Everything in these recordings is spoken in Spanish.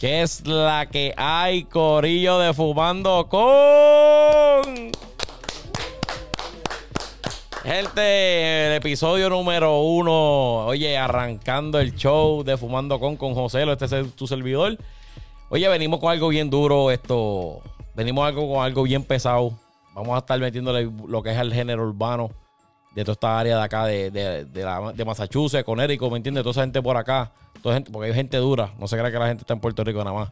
¿Qué es la que hay, Corillo de Fumando con? Gente, el episodio número uno. Oye, arrancando el show de Fumando con con José, este es tu servidor. Oye, venimos con algo bien duro. Esto. Venimos algo con algo bien pesado. Vamos a estar metiéndole lo que es el género urbano de toda esta área de acá, de, de, de, la, de Massachusetts, Connecticut, ¿me entiendes? Toda esa gente por acá. Toda porque hay gente dura. No se cree que la gente está en Puerto Rico nada más.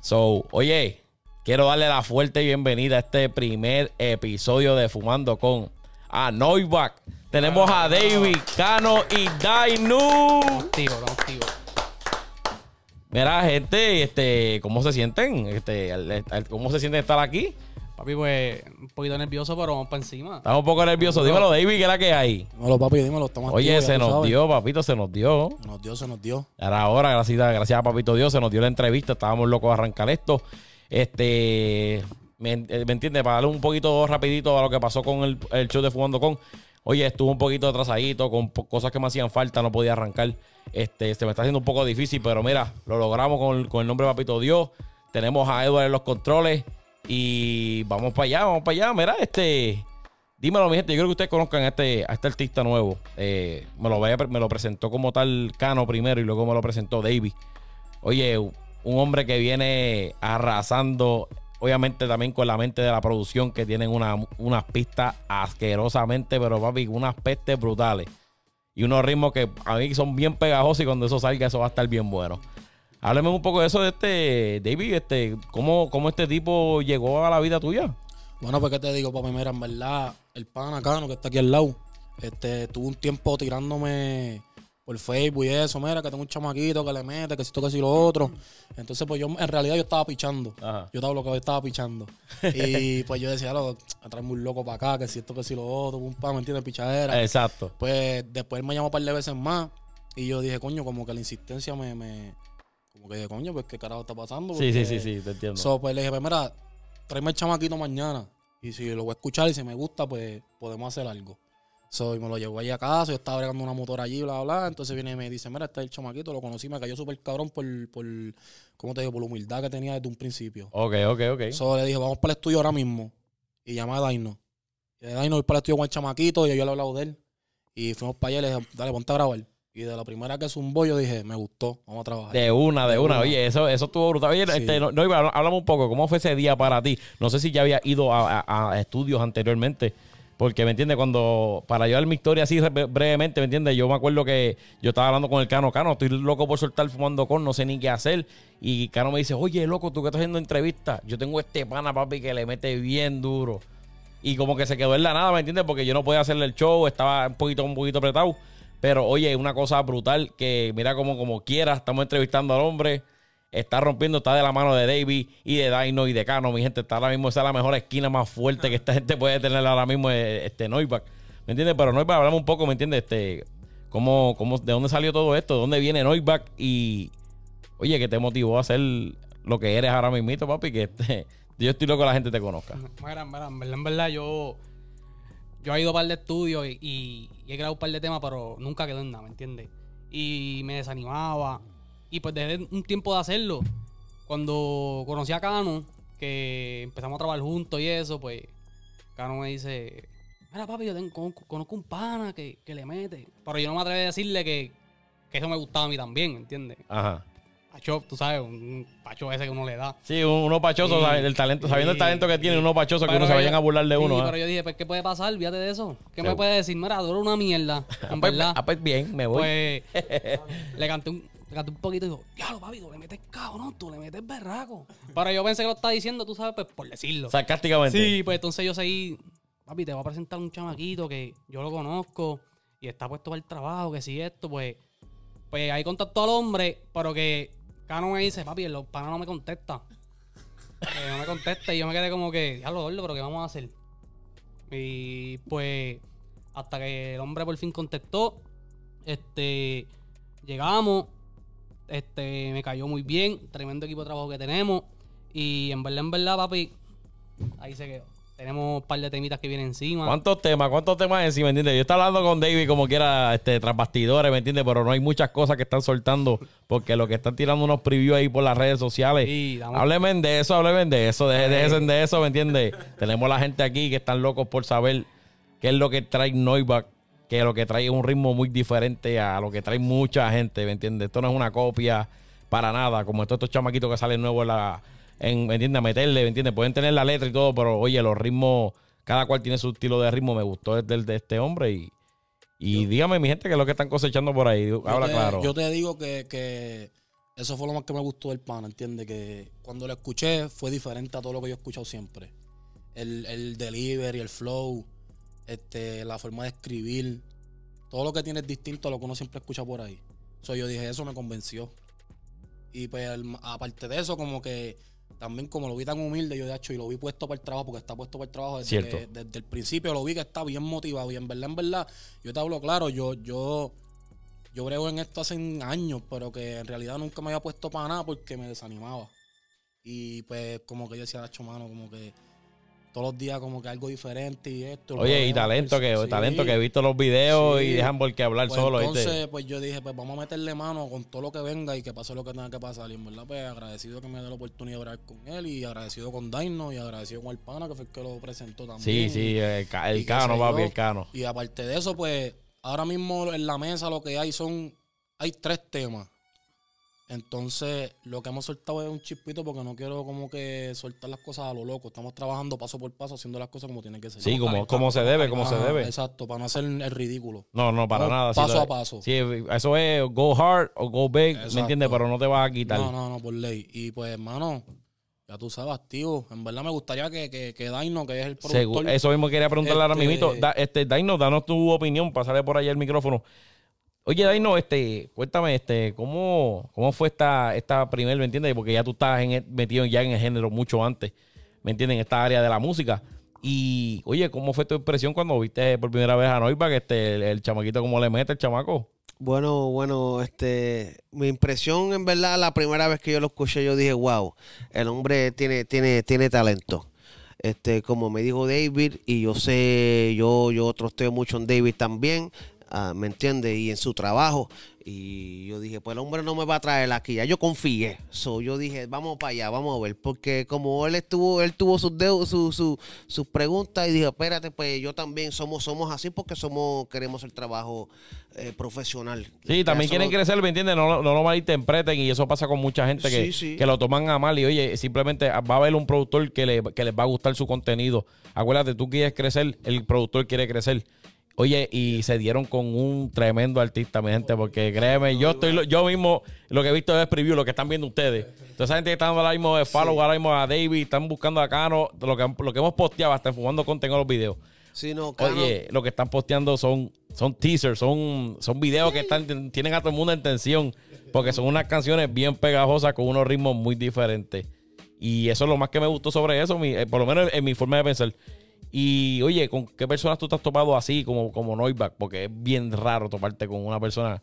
So, oye, quiero darle la fuerte bienvenida a este primer episodio de Fumando con a. Tenemos a David, Cano y Dainu. Activo, activo. Mira, gente, este, ¿cómo se sienten? Este, ¿cómo se sienten estar aquí? Papi, pues, un poquito nervioso, pero vamos para encima. Estamos un poco nerviosos. Dímelo, David, ¿qué es la que hay? Dímelo, papi, dímelo, estamos Oye, activos, se nos sabes. dio, papito, se nos dio. Se nos dio, se nos dio. Ahora, ahora, gracias, gracias a Papito Dios, se nos dio la entrevista. Estábamos locos de arrancar esto. Este, ¿me, eh, ¿me entiendes? Para darle un poquito rapidito a lo que pasó con el, el show de Fumando Con. Oye, estuvo un poquito atrasadito con cosas que me hacían falta, no podía arrancar. Este, se me está haciendo un poco difícil, pero mira, lo logramos con, con el nombre de Papito Dios. Tenemos a Edward en los controles y vamos para allá, vamos para allá. Mira, este, Dímelo, mi gente. Yo creo que ustedes conozcan a este, a este artista nuevo. Eh, me, lo, vaya- me lo presentó como tal Cano primero y luego me lo presentó David. Oye, un hombre que viene arrasando, obviamente también con la mente de la producción, que tienen una- unas pistas asquerosamente, pero papi, unas pestes brutales. Y unos ritmos que a mí son bien pegajosos y cuando eso salga, eso va a estar bien bueno. Háblame un poco de eso de este, David, este, ¿cómo, cómo este tipo llegó a la vida tuya? Bueno, pues, ¿qué te digo, papi? Mira, en verdad, el pana Cano, que está aquí al lado, este, tuvo un tiempo tirándome por Facebook y eso, mira, que tengo un chamaquito que le mete, que si esto, que si lo otro. Entonces, pues yo, en realidad, yo estaba pichando. Ajá. Yo estaba lo que estaba pichando. Y pues yo decía, lo, traerme un loco para acá, que si esto, que si lo otro, un pan, ¿me entiendes? Pichadera. Exacto. Pues después él me llamó un par de veces más y yo dije, coño, como que la insistencia me, me como que dije, coño, pues qué carajo está pasando. Sí, sí, sí, sí, te entiendo. So, pues le dije, pues mira, tráeme el chamaquito mañana. Y si lo voy a escuchar y si me gusta, pues podemos hacer algo. So, y me lo llevó ahí a casa, yo estaba bregando una motora allí, bla, bla, bla. Entonces viene y me dice, mira, este es el chamaquito, lo conocí, me cayó súper cabrón por, por, ¿cómo te digo? Por la humildad que tenía desde un principio. Ok, ok, ok. So, le dije, vamos para el estudio ahora mismo. Y llamé a Daino. Y Daino voy para el estudio con el chamaquito y yo le he hablado de él. Y fuimos para allá y le dije, dale, ponte a grabar. Y de la primera que zumbó, yo dije, me gustó, vamos a trabajar. De una, de, De una. una. Oye, eso, eso estuvo brutal. Oye, Sí. este, no, no, háblame un poco. ¿Cómo fue ese día para ti? No sé si ya había ido a, a- a estudios anteriormente. Porque, ¿me entiendes? Cuando, para llevar mi historia así bre- brevemente, ¿me entiendes? Yo me acuerdo que yo estaba hablando con el Cano. Cano, estoy loco por soltar fumando con, no sé ni qué hacer. Y Cano me dice, oye, loco, tú que estás haciendo entrevistas. Yo tengo este pana, papi, que le mete bien duro. Y como que se quedó en la nada, ¿me entiendes? Porque yo no podía hacerle el show, estaba un poquito, un poquito apretado. Pero oye, una cosa brutal que mira como, como quiera, estamos entrevistando al hombre. Está rompiendo, está de la mano de Davey y de Dino y de Cano. Mi gente, está ahora mismo, esa es la mejor esquina más fuerte que esta gente puede tener ahora mismo, eh, este Noiback. ¿Me entiendes? Pero Noiback, hablamos un poco, ¿me entiendes? Este, cómo, cómo, ¿De dónde salió todo esto? ¿De dónde viene Noiback? Y, oye, ¿qué te motivó a hacer lo que eres ahora mismo, papi? Que este, yo estoy loco que la gente te conozca. Mira, mira, en verdad, en verdad, yo, yo he ido a un par de estudios y, y- y he grabado un par de temas, pero nunca quedó en nada, ¿me entiendes? Y me desanimaba. Y pues dejé un tiempo de hacerlo. Cuando conocí a Cano, que empezamos a trabajar juntos y eso, pues Cano me dice, mira papi, yo conozco un pana que, que le mete. Pero yo no me atreví a decirle que, que eso me gustaba a mí también, ¿me entiendes? Ajá. Pacho, tú sabes, un pacho ese que uno le da. Sí, un- uno pachoso, Sí. el talento, sabiendo el Sí. talento que tiene, uno pachoso que uno se vayan a burlar de sí, uno. ¿ah? pero yo dije, pues, ¿qué puede pasar? Fíjate de eso. ¿Qué Sí. me puede decir? Mira, dura una mierda. Ah, En pues, verdad. ah, pues bien, me voy. Pues le canté un, le canté un poquito y dijo, diablo, papi, tú le metes cabrón, tú le metes berraco. Pero yo pensé que lo estaba diciendo, tú sabes, pues por decirlo. Sarcásticamente. Sí, pues entonces yo seguí, papi, te voy a presentar un chamaquito que yo lo conozco y está puesto para el trabajo, que si esto, pues, pues ahí contactó al hombre, pero que Cano me dice, papi, el pana no me contesta. No me contesta y yo me quedé como que, diablo, gordo, pero ¿qué vamos a hacer? Y pues, hasta que el hombre por fin contestó, este, llegamos, este, me cayó muy bien, tremendo equipo de trabajo que tenemos y en verdad, en verdad, papi, ahí se quedó. Tenemos un par de temitas que vienen encima. ¿Cuántos temas? ¿Cuántos temas encima? ¿Me entiendes? Yo estaba hablando con David como quiera, este, tras bastidores, ¿me entiendes? Pero no hay muchas cosas que están soltando porque lo que están tirando unos previews ahí por las redes sociales. Sí, Hábleme de eso, hábleme de eso, deje- déjense de eso, ¿me entiendes? Tenemos la gente aquí que están locos por saber qué es lo que trae Noiback, que lo que trae es un ritmo muy diferente a lo que trae mucha gente, ¿me entiendes? Esto no es una copia para nada, como estos, estos chamaquitos que salen nuevos en la, en, ¿me entiendes? A meterle, ¿me entiendes? Pueden tener la letra y todo, pero oye, los ritmos, cada cual tiene su estilo de ritmo, me gustó el del de este hombre y, y dígame mi gente qué es lo que están cosechando por ahí, habla te, claro. Yo te digo que, que eso fue lo más que me gustó del pan, ¿entiendes? Que cuando lo escuché fue diferente a todo lo que yo he escuchado siempre. El, el delivery, el flow, este, la forma de escribir, todo lo que tiene es distinto a lo que uno siempre escucha por ahí. So, yo dije, eso me convenció. Y pues aparte de eso, como que también como lo vi tan humilde, yo de hecho, y lo vi puesto para el trabajo, porque está puesto para el trabajo desde, que- desde el principio, lo vi que está bien motivado. Y en verdad, en verdad, yo te hablo claro, yo, yo, yo brego en esto hace años, pero que en realidad nunca me había puesto para nada porque me desanimaba. Y pues como que yo decía, "Acho, mano, como que todos los días como que algo diferente y esto. Oye, y talento que, sí. talento que he visto los videos y dejan por qué hablar Pues solo, entonces, pues yo dije, pues vamos a meterle mano con todo lo que venga y que pase lo que tenga que pasar. Y en verdad, pues agradecido que me dé la oportunidad de hablar con él y agradecido con Daino y agradecido con el pana que fue el que lo presentó también. Sí, sí, el, el cano, papi, el cano. Y aparte de eso, pues ahora mismo en la mesa lo que hay son, hay tres temas. Entonces, lo que hemos soltado es un chispito porque no quiero como que soltar las cosas a lo loco. Estamos trabajando paso por paso, haciendo las cosas como tienen que ser. Sí, como, como se debe, como se debe. Exacto, para no hacer el ridículo. No, no, para No, nada. paso lo- a paso. Sí, eso es go hard o go big, ¿me entiendes? Pero no te vas a quitar. No, no, no, por ley. Y pues, hermano, ya tú sabes, tío. En verdad me gustaría que, que, que Daino, que es el Segu- productor. eso mismo quería preguntarle ahora Este- mismo. Da, este, Daino, danos tu opinión, pasarle por ahí el micrófono. Oye, Daino, este, cuéntame, este, ¿cómo, cómo fue esta, esta primer, ¿me entiendes? Porque ya tú en el- metido ya en el género mucho antes, ¿me entiendes? En esta área de la música. Y, oye, ¿cómo fue tu impresión cuando viste por primera vez a Noiva, que este, el, el chamaquito, cómo le mete el chamaco? Bueno, bueno, este, mi impresión en verdad la primera vez que yo lo escuché yo dije, wow, el hombre tiene, tiene, tiene talento. Este, como me dijo David y yo sé, yo, yo trosteo mucho en David también, ah, ¿me entiendes? Y en su trabajo. Y yo dije, pues el hombre no me va a traer aquí. Ya yo confié. So, yo dije, vamos para allá, vamos a ver. Porque como él estuvo, él tuvo sus dedos, su, su- sus preguntas y dije, espérate, pues yo también somos, somos así porque somos, queremos el trabajo eh, profesional. Sí, también quieren crecer, ¿me entiendes? No, no lo malinterpreten y eso pasa con mucha gente que, Sí, sí. que lo toman a mal y oye, simplemente va a haber un productor que, le, que les va a gustar su contenido. Acuérdate, tú quieres crecer, el productor quiere crecer. Oye, y se dieron con un tremendo artista, mi gente, porque créeme, yo estoy, yo mismo lo que he visto es preview, lo que están viendo ustedes. Toda esa gente que está dando ahora mismo de follow, ahora mismo a David, están buscando a Cano, lo que, lo que hemos posteado, hasta fumando contenido en los videos. Sí, no, Cano- Oye, lo que están posteando son, son teasers, son, son videos que están, tienen a todo el mundo en tensión, porque son unas canciones bien pegajosas con unos ritmos muy diferentes. Y eso es lo más que me gustó sobre eso, mi- eh, por lo menos en mi forma de pensar. Y oye, ¿con qué personas tú te has topado así como, como Noiback? Porque es bien raro toparte con una persona.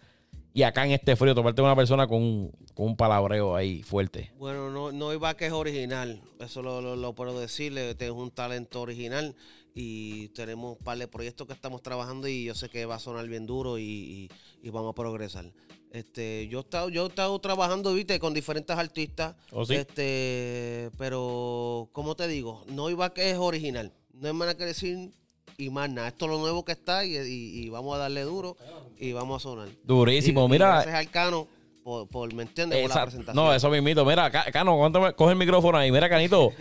Y acá en este frío, toparte con una persona con un, con un palabreo ahí fuerte. Bueno, no, es original, eso lo, lo, lo puedo decirle, tengo un talento original y tenemos un par de proyectos que estamos trabajando y yo sé que va a sonar bien duro y, y- y vamos a progresar. Este, yo he estado, yo he estado trabajando, viste, con diferentes artistas, ¿Oh, sí? este, pero como te digo, no iba que es original, no hay nada que decir y más nada, esto es lo nuevo que está y, y- y vamos a darle duro y vamos a sonar. Durísimo, Y- mira. gracias al Cano por, por ¿me entiendes? Por la presentación. No, eso mismito. Mira, Ca- Cano, cuéntame, coge el micrófono ahí. Mira, Canito,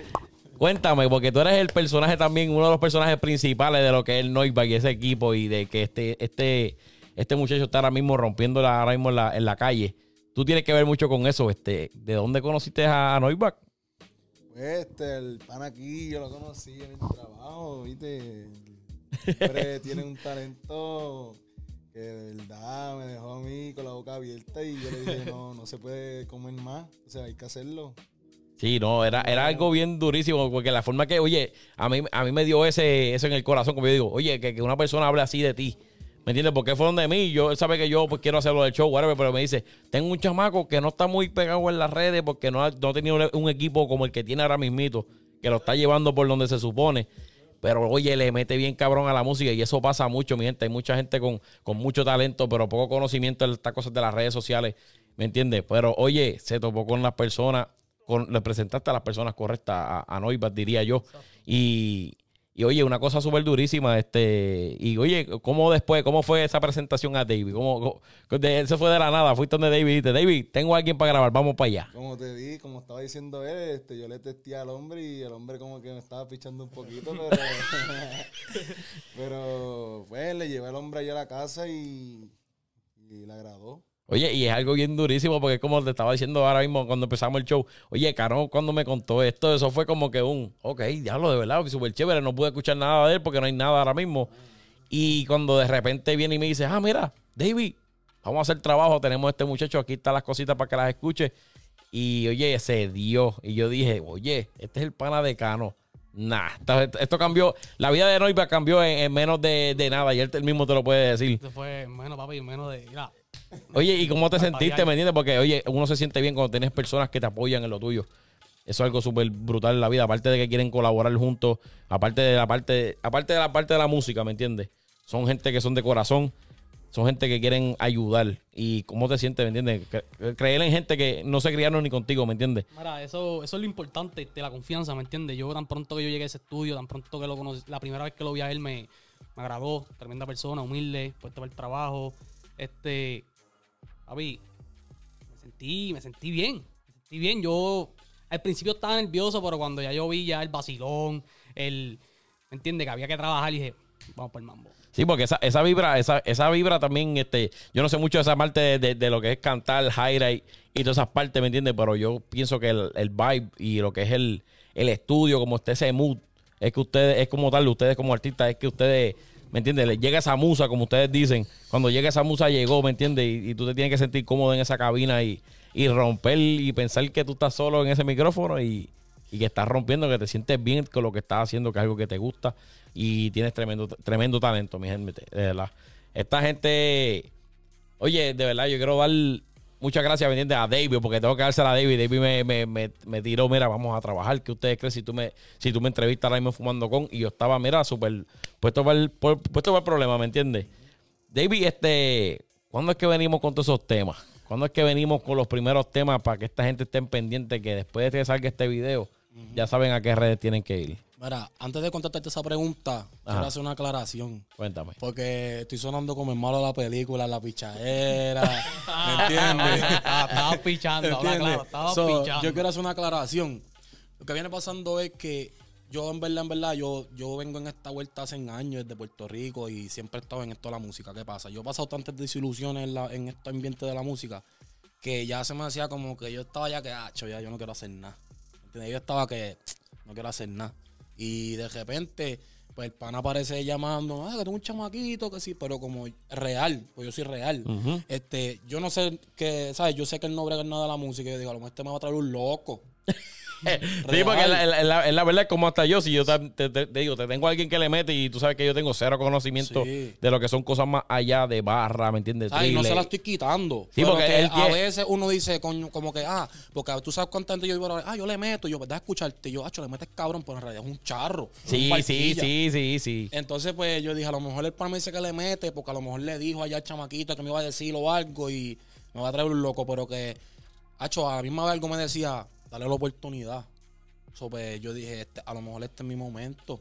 cuéntame, porque tú eres el personaje también, uno de los personajes principales de lo que es el Noiback y ese equipo y de que este, este, este muchacho está ahora mismo rompiendo la, ahora mismo en la, en la calle. Tú tienes que ver mucho con eso. Este, ¿De dónde conociste a Noiback? Este, el pan aquí, yo lo conocí en el trabajo, ¿viste? Siempre tiene un talento que de verdad me dejó a mí con la boca abierta y yo le dije, no, no se puede comer más, o sea, hay que hacerlo. Sí, no, era, era algo bien durísimo, porque la forma que, oye, a mí, a mí me dio ese, eso en el corazón, como yo digo, oye, que, que una persona hable así de ti, ¿me entiendes? Porque fueron de mí, yo, él sabe que yo pues quiero hacerlo del show, whatever, pero me dice, tengo un chamaco que no está muy pegado en las redes porque no ha, no ha tenido un, un equipo como el que tiene ahora mismito, que lo está llevando por donde se supone. Pero oye, le mete bien cabrón a la música y eso pasa mucho, mi gente. Hay mucha gente con, con mucho talento, pero poco conocimiento de estas cosas de las redes sociales, ¿me entiendes? Pero oye, se topó con las personas, con, le presentaste a las personas correctas, a, a Noibat, diría yo. Y, y oye, una cosa súper durísima, este, y oye, ¿cómo después, cómo fue esa presentación a David? ¿Cómo, cómo- de- eso fue de la nada, fuiste donde David y dijiste, David, tengo a alguien para grabar, vamos para allá. Como te di, como estaba diciendo él, este, yo le testé al hombre y el hombre como que me estaba pichando un poquito, pero... pero, pues, le llevé al hombre allá a la casa y, y le agradó. Oye, y es algo bien durísimo porque es como te estaba diciendo ahora mismo cuando empezamos el show. Oye, Caro, cuando me contó esto, eso fue como que un, ok, diablo, de verdad, súper chévere. No pude escuchar nada de él porque no hay nada ahora mismo. Y cuando de repente viene y me dice, ah, mira, David, vamos a hacer trabajo, tenemos a este muchacho, aquí están las cositas para que las escuche. Y oye, se dio. Y yo dije, oye, este es el pana de Cano. Nah, esto, esto cambió, la vida de Noiva cambió en, en menos de, nada y él mismo te lo puede decir. Eso fue menos, papi, menos de. Mira, Oye, ¿y cómo te sentiste? ¿Me entiendes? Porque, oye, uno se siente bien cuando tienes personas que te apoyan en lo tuyo. Eso es algo súper brutal en la vida. Aparte de que quieren colaborar juntos, aparte de la parte, aparte de la parte de la música, ¿me entiendes? Son gente que son de corazón, son gente que quieren ayudar. ¿Y cómo te sientes, me entiendes? Cre- Creer en gente que no se criaron ni contigo, ¿me entiendes? mira, eso, eso es lo importante de la confianza, ¿me entiendes? Yo tan pronto que yo llegué a ese estudio, tan pronto que lo conocí, la primera vez que lo vi a él me, me agradó, tremenda persona, humilde, puesto para el trabajo. Este, papi, me sentí, me sentí bien, me sentí bien. Yo al principio estaba nervioso, pero cuando ya yo vi ya el vacilón, el, ¿me entiendes? Que había que trabajar, dije, vamos por el mambo. Sí, porque esa, esa vibra, esa, esa vibra también, este, yo no sé mucho de esa parte de, de- lo que es cantar, highlight y todas esas partes, ¿me entiendes? Pero yo pienso que el, el vibe y lo que es el, el estudio, como esté ese mood, es que ustedes, es como tal, ustedes como artistas, es que ustedes, ¿me entiendes? Llega esa musa, como ustedes dicen. Cuando llega esa musa, llegó, ¿me entiendes? Y, y tú te tienes que sentir cómodo en esa cabina y, y romper y pensar que tú estás solo en ese micrófono y, y que estás rompiendo, que te sientes bien con lo que estás haciendo, que es algo que te gusta y tienes tremendo, tremendo talento, mi gente. De verdad. Esta gente, oye, de verdad, yo quiero dar muchas gracias ¿me entiendes? a David, porque tengo que dársela a David. David me, me, me, me tiró, mira, vamos a trabajar. ¿Qué ustedes creen si tú me, si tú me entrevistas ahora mismo fumando con? Y yo estaba, mira, súper puesto para el, puesto para el problema, ¿me entiendes? David, este, ¿cuándo es que venimos con todos esos temas? ¿Cuándo es que venimos con los primeros temas para que esta gente esté pendiente que después de que salga este video, ya saben a qué redes tienen que ir? Mira, antes de contestarte esa pregunta, quiero hacer una aclaración. Cuéntame. Porque estoy sonando como el malo de la película, la pichadera. ¿Me entiendes? Estaba, estaba pichando, habla claro, estaba So, pichando. Yo quiero hacer una aclaración. Lo que viene pasando es que yo, en verdad, en verdad, yo, yo vengo en esta vuelta hace años desde Puerto Rico y siempre he estado en esto de la música. ¿Qué pasa? Yo he pasado tantas desilusiones en, la, en este ambiente de la música que ya se me hacía como que yo estaba ya que, ah, cho, ya yo no quiero hacer nada. ¿Entiendes? Yo estaba que no quiero hacer nada. Y de repente, pues el pana aparece llamando, ah, que tengo un chamaquito, que sí, pero como real, pues yo soy real. Este, yo no sé que, ¿sabes? Yo sé que él no brega nada de la música. y Yo digo, a lo mejor este me va a traer un loco. Sí, porque la, la- la- la verdad es como hasta yo, si yo te, te- te- te digo, te tengo a alguien que le mete y tú sabes que yo tengo cero conocimiento Sí. de lo que son cosas más allá de barra, ¿me entiendes? Ay, no se la estoy quitando. Sí, porque que él a veces uno dice coño, como que, ah, porque tú sabes gente yo digo, ah, yo le meto, y yo, ¿verdad? Escucharte. Y yo, ah, le metes cabrón, pero en realidad es un charro. un Sí, sí, sí, sí, sí. Entonces, pues yo dije, a lo mejor el pan me dice que le mete, porque a lo mejor le dijo allá al chamaquito que me iba a decir o algo y me va a traer un loco, pero que, hacho, a la misma vez algo me decía, dale la oportunidad. So, pues yo dije, este, a lo mejor este es mi momento,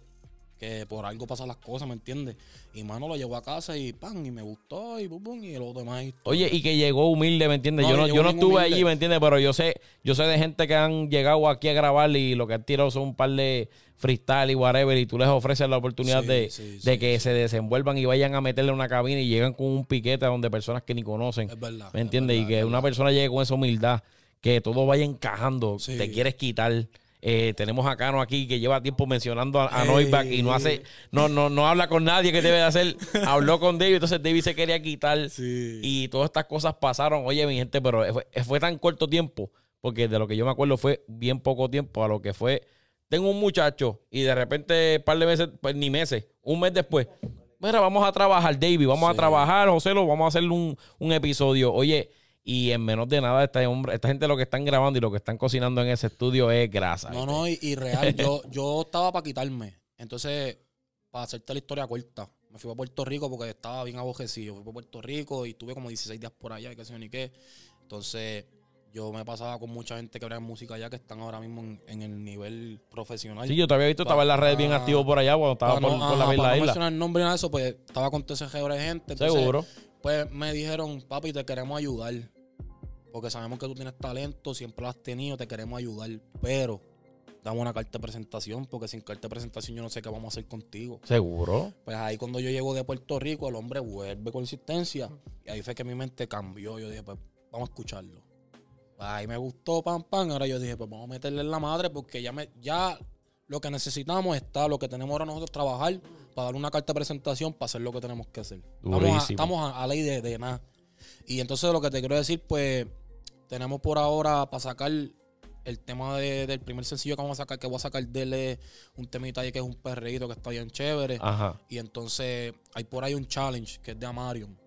que por algo pasan las cosas, ¿me entiendes? Y mano lo llevó a casa y pan, y me gustó, y bum, bum, y lo demás. y- Oye, y que llegó humilde, ¿me entiendes? No, yo no, yo no estuve humilde. allí, ¿me entiendes? Pero yo sé, yo sé de gente que han llegado aquí a grabar y lo que han tirado son un par de freestyle y whatever, y tú les ofreces la oportunidad Sí, de, sí, de sí, que se desenvuelvan y vayan a meterle una cabina y llegan con un piquete donde personas que ni conocen. Es verdad, ¿Me es entiendes? verdad, y que una persona llegue con esa humildad, que todo vaya encajando, Sí. te quieres quitar. Eh, tenemos a Cano aquí que lleva tiempo mencionando a, a. Noiback y no hace, no, no, no habla con nadie que debe de hacer. Habló con David, entonces David se quería quitar. Sí. Y todas estas cosas pasaron. Oye, mi gente, pero fue, fue tan corto tiempo, porque de lo que yo me acuerdo fue bien poco tiempo a lo que fue. Tengo un muchacho y de repente, un par de meses, pues ni meses, un mes después. Mira, vamos a trabajar, David, vamos a trabajar, José, lo vamos a hacer un, un episodio. Oye, y en menos de nada, esta, hombre, esta gente lo que están grabando y lo que están cocinando en ese estudio es grasa. No, no, y, y real, yo, yo estaba para quitarme. Entonces, para hacerte la historia corta, me fui a Puerto Rico porque estaba bien abojecido. Fui a Puerto Rico y tuve como 16 días por allá y qué sé yo ni qué. Entonces, yo me pasaba con mucha gente que en música allá que están ahora mismo en, en el nivel profesional. Sí, yo te había visto, estaba en las redes bien Ah. activo por allá cuando estaba Para por, no- por la ajá, isla. para no mencionar el nombre nada de eso, pues estaba con todo ese de gente. Entonces, Seguro. Pues me dijeron, papi, te queremos ayudar. Porque sabemos que tú tienes talento, siempre lo has tenido, te queremos ayudar. Pero dame una carta de presentación, porque sin carta de presentación yo no sé qué vamos a hacer contigo. Seguro. Pues ahí cuando yo llego de Puerto Rico, el hombre vuelve con insistencia. Y ahí fue que mi mente cambió. Yo dije, pues vamos a escucharlo. Ahí me gustó, pam, pam. Ahora yo dije, pues vamos a meterle en la madre porque ya, me, ya lo que necesitamos está, lo que tenemos ahora nosotros trabajar para dar una carta de presentación para hacer lo que tenemos que hacer. Estamos a, estamos a, a ley de, de nada. Y entonces lo que te quiero decir, pues tenemos por ahora para sacar el tema de- del primer sencillo que vamos a sacar, que voy a sacar de él es un temita ahí que es un perreíto que está bien chévere. Ajá. Y entonces hay por ahí un challenge que es de Amarion,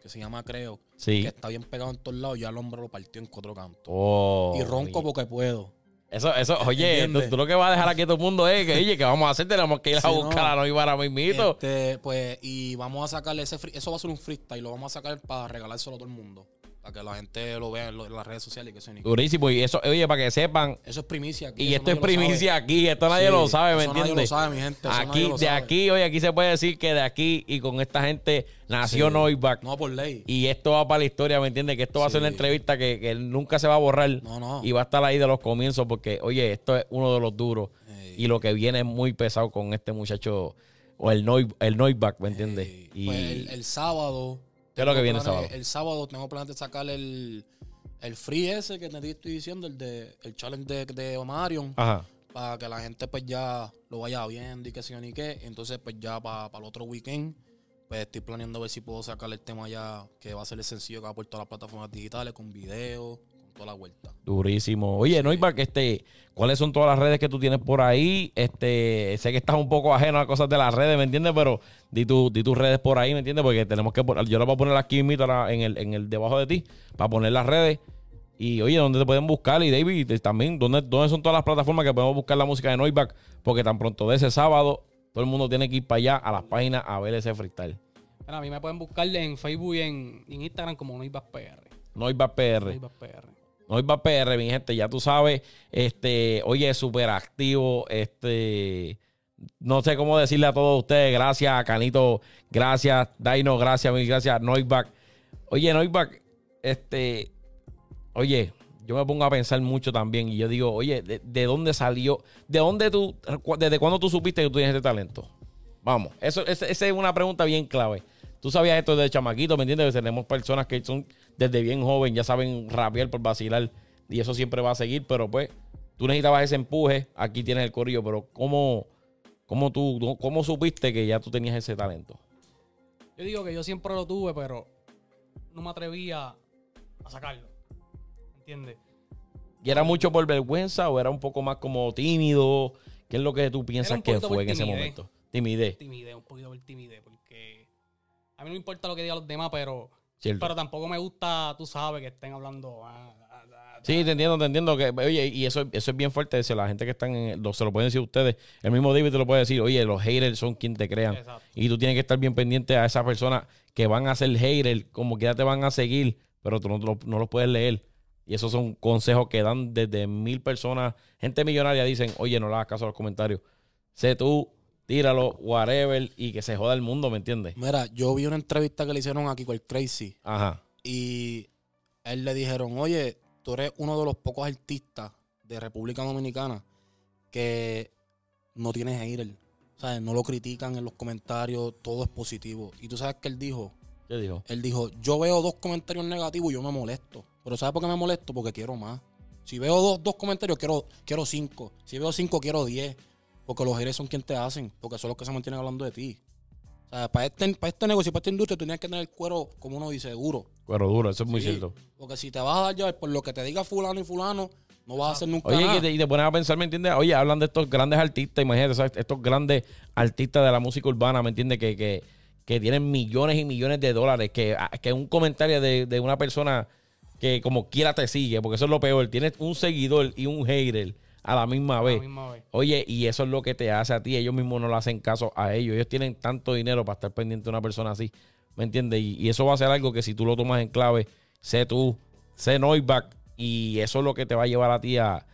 que se llama Creo, Sí. que está bien pegado en todos lados. Ya el hombre lo partió en cuatro cantos. Oh, y ronco oye. porque puedo. Eso, eso, oye, tú, lo que vas a dejar aquí a todo el mundo es que, oye, que vamos a hacer? Tenemos que ir a Sí, buscar no. a Noy para mismito. Este, pues, y vamos a sacarle ese free- eso va a ser un freestyle, lo vamos a sacar para regalárselo a todo el mundo. Para que la gente lo vea en, lo- en las redes sociales y que se ni- Durísimo. Y eso, oye, para que sepan, Eso es primicia. aquí, y eso esto es primicia aquí, esto nadie Sí, lo sabe, ¿me eso nadie entiendes? lo sabe, mi gente. eso Aquí, de sabe. aquí, oye, aquí se puede decir que de aquí y con esta gente nació Sí. Noiback. No, por ley. Y esto va para la historia, ¿me entiendes? Que esto va a ser una entrevista que, que nunca se va a borrar. No, no. Y va a estar ahí de los comienzos porque, oye, esto es uno de los duros. Y lo que viene es muy pesado con este muchacho, o el, Noi, el Noiback, ¿me entiendes? Y pues el, el sábado. ¿Qué es lo que viene el sábado? El sábado tengo planes de sacar el, el free ese que te estoy diciendo, el de el challenge de, de Omarion, Ajá. para que la gente pues ya lo vaya viendo y que yo ni qué. Entonces pues ya para el otro weekend, pues estoy planeando ver si puedo sacar el tema ya, que va a ser el sencillo que va por todas las plataformas digitales, con video, con toda la vuelta. Durísimo. Oye, Noiback, este, ¿cuáles son todas las redes que tú tienes por ahí? Este, sé que estás un poco ajeno a cosas de las redes, ¿me entiendes? Pero di, tu, di tus redes por ahí, ¿me entiendes? Porque tenemos que poner, yo las voy a poner aquí en el, en el debajo de ti, para poner las redes. Y oye, ¿dónde te pueden buscar? Y David, y también, ¿dónde, ¿dónde son todas las plataformas que podemos buscar la música de Noiback? Porque tan pronto de ese sábado, todo el mundo tiene que ir para allá a las páginas a ver ese freestyle. Bueno, a mí me pueden buscar en Facebook y en, Instagram como Noibas PR. Noiback PR. Noibas PR. Noiback PR, mi gente, ya tú sabes, este, oye, súper activo, este, no sé cómo decirle a todos ustedes, gracias, Canito, gracias, Daino, gracias, mil gracias, Noiback. Oye, Noiback, este, oye, yo me pongo a pensar mucho también y yo digo, oye, ¿de, de dónde salió? ¿De dónde tú, desde cuándo tú supiste que tú tienes este talento? Vamos, esa es una pregunta bien clave. Tú sabías esto desde chamaquito, ¿me entiendes? Tenemos personas que son desde bien joven, ya saben rapear por vacilar y eso siempre va a seguir, pero pues tú necesitabas ese empuje, aquí tienes el corillo, pero ¿cómo, cómo tú, cómo supiste que ya tú tenías ese talento? Yo digo que yo siempre lo tuve, pero no me atrevía a sacarlo. ¿Entiendes? ¿Y era mucho por vergüenza o era un poco más como tímido? ¿Qué es lo que tú piensas que fue en ese momento? Timidez, Timidez, un poquito por timidez, porque a mí no me importa lo que digan los demás, pero, ¿cierto? pero tampoco me gusta, tú sabes, que estén hablando. ah, ah, ah, Sí, te entiendo, te entiendo. Que, oye, y eso, eso es bien fuerte. La gente que están en lo- se lo pueden decir ustedes. El mismo David te lo puede decir. Oye, los haters son quien te crean. Exacto. Y tú tienes que estar bien pendiente a esas personas que van a ser haters, como que ya te van a seguir, pero tú no, lo- no los puedes leer. Y esos son consejos que dan desde mil personas. Gente millonaria dicen, oye, no le hagas caso a los comentarios. Sé tú, tíralo, whatever, y que se joda el mundo, ¿me entiendes? Mira, yo vi una entrevista que le hicieron aquí con el Crazy. Ajá. Y a él le dijeron, oye, tú eres uno de los pocos artistas de República Dominicana que no tienes hater. O sea, no lo critican en los comentarios, todo es positivo. Y tú sabes que él dijo, ¿Qué dijo? él dijo, yo veo dos comentarios negativos y yo me molesto. Pero ¿sabes por qué me molesto? Porque quiero más. Si veo dos, dos comentarios, quiero, quiero cinco. Si veo cinco, quiero diez. Porque los haters son quienes te hacen. Porque son los que se mantienen hablando de ti. O sea, para este, para este negocio, para esta industria, tú tienes que tener el cuero, como uno dice, duro. Cuero duro, eso es muy Sí, cierto. Porque si te vas a dar llevar por lo que te diga fulano y fulano, no vas a hacer nunca Oye, nada. que te, y te pones a pensar, ¿me entiendes? Oye, hablan de estos grandes artistas, imagínate, ¿sabes? estos grandes artistas de la música urbana, ¿me entiendes? Que, que, que tienen millones y millones de dólares, que, ah, que un comentario de, de una persona que como quiera te sigue, porque eso es lo peor, tienes un seguidor y un hater a la misma A vez. la misma vez. Oye, y eso es lo que te hace a ti. Ellos mismos no le hacen caso a ellos. Ellos tienen tanto dinero para estar pendiente de una persona así. ¿Me entiendes? Y, y eso va a ser algo que si tú lo tomas en clave, sé tú, sé Noiback. Y eso es lo que te va a llevar a ti a,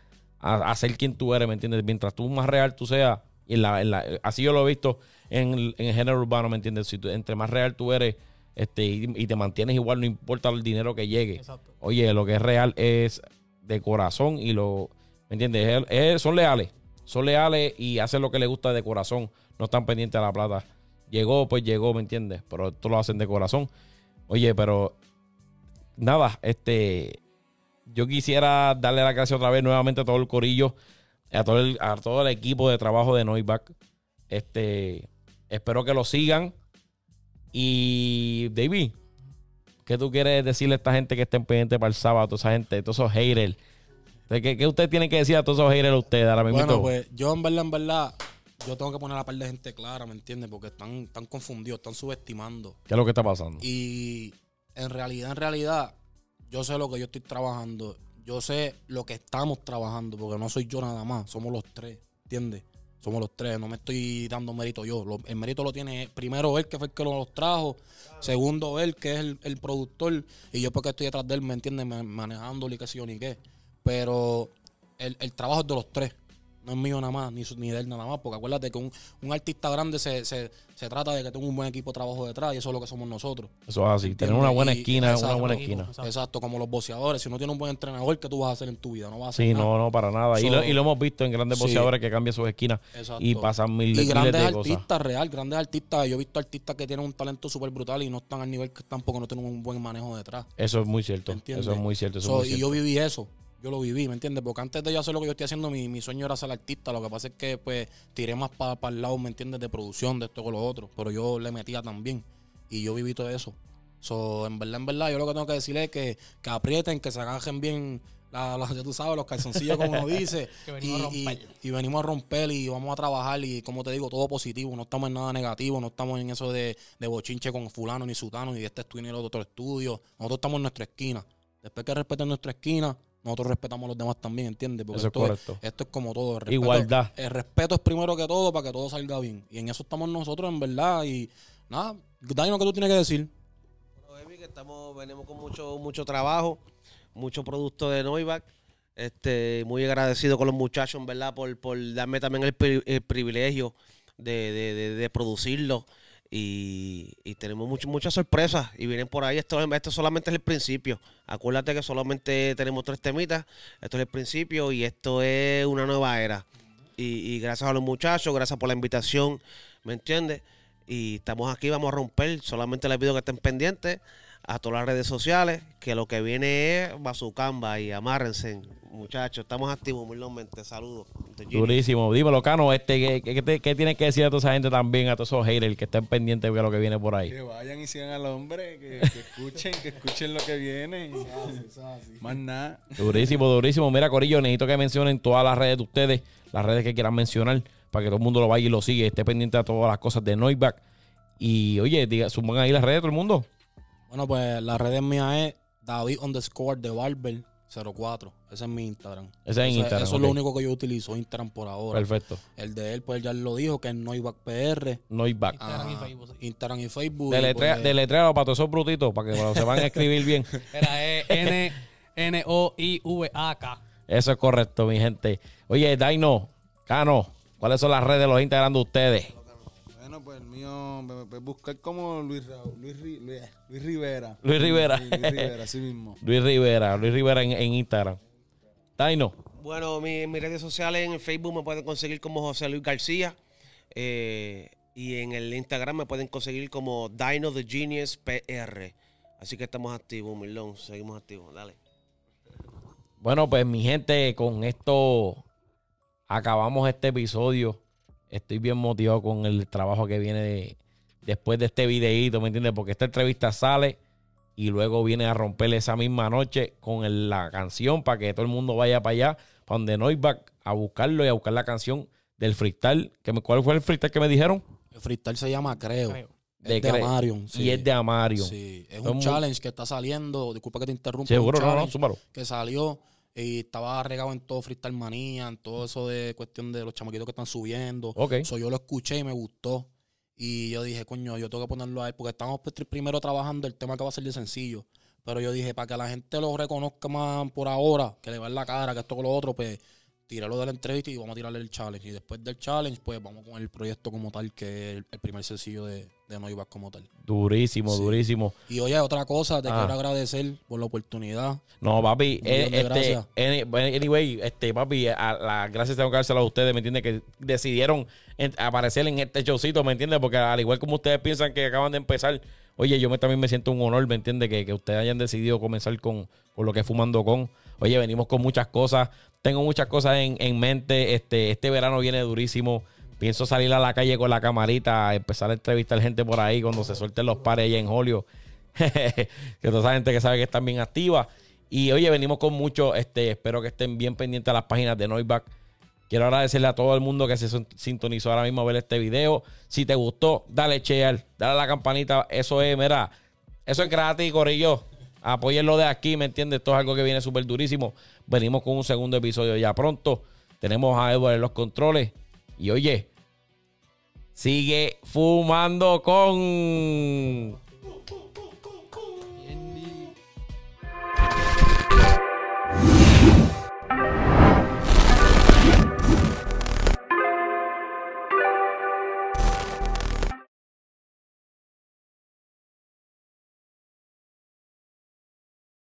a, a ser quien tú eres, ¿me entiendes? Mientras tú más real tú seas, y en la, en la- así yo lo he visto en, el- en el género urbano, ¿me entiendes? Si tú- entre más real tú eres este, y, y te mantienes igual, no importa el dinero que llegue. Exacto. Oye, lo que es real es de corazón y lo, ¿me entiendes? Es- son leales, son leales y hacen lo que les gusta de corazón, no están pendientes a la plata. Llegó, pues llegó, ¿me entiendes? Pero esto lo hacen de corazón. Oye, pero nada, este, yo quisiera darle la gracia otra vez nuevamente a todo el corillo, a todo el, a todo el equipo de trabajo de Noiback. Este, espero que lo sigan. Y, David, ¿qué tú quieres decirle a esta gente que estén pendientes para el sábado? Esa gente, todos esos haters. ¿Qué, qué usted tiene que decir a todos esos haters a ustedes ahora mismo? Bueno, pues yo en verdad, en verdad, yo tengo que poner a la par de gente clara, ¿me entiendes? Porque están, están confundidos, están subestimando. ¿Qué es lo que está pasando? Y en realidad, en realidad, yo sé lo que yo estoy trabajando. Yo sé lo que estamos trabajando, porque no soy yo nada más, somos los tres, ¿entiendes? Somos los tres, no me estoy dando mérito yo. Lo- el mérito lo tiene primero él, que fue el que los trajo. Segundo él, que es el, el productor. Y yo porque estoy detrás de él, ¿me entiendes? Ma- Manejándolo y qué sé yo ni qué. Pero el, el trabajo es de los tres. No es mío nada más, ni, ni de él nada más. Porque acuérdate que un, un artista grande se, se, se trata de que tenga un buen equipo de trabajo detrás. Y eso es lo que somos nosotros. Eso es así. Tener una buena Y- esquina, una exacto. buena Equipo, esquina. exacto. Exacto, como los boxeadores. Si no tienes un buen entrenador, ¿qué tú vas a hacer en tu vida? No vas a hacer Sí, nada. no, no, para nada. y, lo, y lo hemos visto en grandes Sí. boxeadores que cambian sus esquinas Exacto. y pasan mil, Y miles grandes de cosas. artistas, real, grandes artistas. Yo he visto artistas que tienen un talento súper brutal y no están al nivel que están porque no tienen un buen manejo detrás. Eso es muy cierto. ¿Entiendes? Eso es muy cierto. Eso So, es muy y cierto. yo viví eso. Yo lo viví, ¿me entiendes? Porque antes de yo hacer lo que yo estoy haciendo, mi, mi sueño era ser artista. Lo que pasa es que, pues, tiré más para el lado, ¿me entiendes? De producción, de esto con lo otro. Pero yo le metía también. Y yo viví todo eso. So, en verdad, en verdad, yo lo que tengo que decirle es que, que aprieten, que se agajen bien, la, la- ya tú sabes, los calzoncillos, como uno dice. Que venimos a y, y- romper. y venimos a romper y vamos a trabajar. Y como te digo, todo positivo. No estamos en nada negativo. No estamos en eso de, de bochinche con fulano, ni sutano, ni de este estudio, ni el otro estudio. Nosotros estamos en nuestra esquina. Después que respeten nuestra esquina, nosotros respetamos a los demás también, ¿entiendes? Porque Eso es esto, correcto. esto es como todo. El respeto, Igualdad. El respeto es primero que todo para que todo salga bien. Y en eso estamos nosotros, en verdad. Y nada, Dani, lo que tú tienes que decir. Bueno, baby, que estamos, venimos con mucho, mucho trabajo, mucho producto de Noivac. Este, muy agradecido con los muchachos, en verdad, por, por darme también el, pri- el privilegio de, de- de- de producirlo. Y, y tenemos mucho- muchas sorpresas y vienen por ahí. Esto, esto solamente es el principio. Acuérdate que solamente tenemos tres temitas. Esto es el principio y esto es una nueva era. Y, y gracias a los muchachos, gracias por la invitación, ¿me entiendes? Y estamos aquí, vamos a romper. Solamente les pido que estén pendientes a todas las redes sociales, que lo que viene es Bazucamba y amárrense, muchachos. Estamos activos, humildemente. Saludos. Durísimo. Dímelo, Cano, este, ¿qué, qué, tienes que decir a toda esa gente también, a todos esos haters que estén pendientes de lo que viene por ahí? Que vayan y sigan al hombre, que, que escuchen, que escuchen lo que viene. Más nada. Durísimo, durísimo. Mira, Corillo, necesito que mencionen todas las redes de ustedes, las redes que quieran mencionar, para que todo el mundo lo vaya y lo siga, esté pendiente a todas las cosas de Noiback. Y oye, diga, suban ahí las redes de todo el mundo. Bueno, pues la red mía es David underscore de Barber 04. Ese es mi Instagram. Ese es Eso Instagram, Eso es lo único que yo utilizo, Instagram por ahora. Perfecto. El de él, pues ya lo dijo, que es Noiback PR. Noiback. Instagram y Ah, Facebook, sí. Instagram y Facebook. Deletrea, pues, para todos esos brutitos, para que cuando se van a escribir bien. Era eh, N N O I V A K. Eso es correcto, mi gente. Oye, Daino, Cano, ¿cuáles son las redes de los Instagram de ustedes? Bueno, pues el mío, me, me puedes buscar como Luis, Raúl, Luis, Ri- Luis, Luis Rivera. Luis Rivera. Luis, Luis Rivera, así mismo. Luis Rivera, Luis Rivera en, en Instagram. Daino, Bueno, mi- mis redes sociales en Facebook me pueden conseguir como José Luis García. eh, y en el Instagram me pueden conseguir como Dino the Genius PR. Así que estamos activos, Milón. Seguimos activos. Dale. Bueno, pues mi gente, con esto acabamos este episodio. Estoy bien motivado con el trabajo que viene de- después de este videíto, ¿me entiendes? Porque esta entrevista sale y luego viene a romper esa misma noche con el- la canción para que todo el mundo vaya para allá, para donde Noiback, a buscarlo y a buscar la canción del freestyle. Que me- ¿Cuál fue el freestyle que me dijeron? El freestyle se llama Creo. Creo. Es de, Cre- Amarion. Y es de Amarion. Sí, es un challenge que está saliendo. Disculpa que te interrumpa. Seguro, no, no, súmalo. que salió Y estaba regado en todo Freestyle Manía, en todo eso de cuestión de los chamaquitos que están subiendo. Ok. So, yo lo escuché y me gustó. Y yo dije, coño, yo tengo que ponerlo ahí, porque estamos primero trabajando el tema que va a ser de sencillo. Pero yo dije, para que la gente lo reconozca más por ahora, que le va en la cara, que esto con lo otro, pues tirarlo de la entrevista y vamos a tirarle el challenge. Y después del challenge, pues vamos con el proyecto como tal, que es el, primer sencillo de, de No Ibas como tal. Durísimo, Sí. durísimo. Y oye, otra cosa, te Ah. quiero agradecer por la oportunidad. No, papi, eh, este, gracias. any- anyway, este, papi, a, las gracias tengo que dárselas a ustedes, ¿me entiendes? Que decidieron en- aparecer en este showcito, ¿me entiendes? Porque al igual como ustedes piensan que acaban de empezar, oye, yo me, también me siento un honor, ¿me entiendes? Que, que ustedes hayan decidido comenzar con, con lo que es Fumando Con. Oye, venimos con muchas cosas, tengo muchas cosas en, en mente, este, este verano viene durísimo. Pienso salir a la calle con la camarita, empezar a entrevistar gente por ahí cuando se suelten los pares allá en Julio. que toda esa gente que sabe que están bien activa. Y oye, venimos con mucho, este, espero que estén bien pendientes a las páginas de Noiback. Quiero agradecerle a todo el mundo que se sin- sintonizó ahora mismo a ver este video. Si te gustó, dale share, dale a la campanita. Eso es, mira, eso es gratis, Corillo. Apóyenlo de aquí, ¿me entiendes? Esto es algo que viene súper durísimo. Venimos con un segundo episodio ya pronto. Tenemos a Edward en los controles. Y oye, sigue fumando con.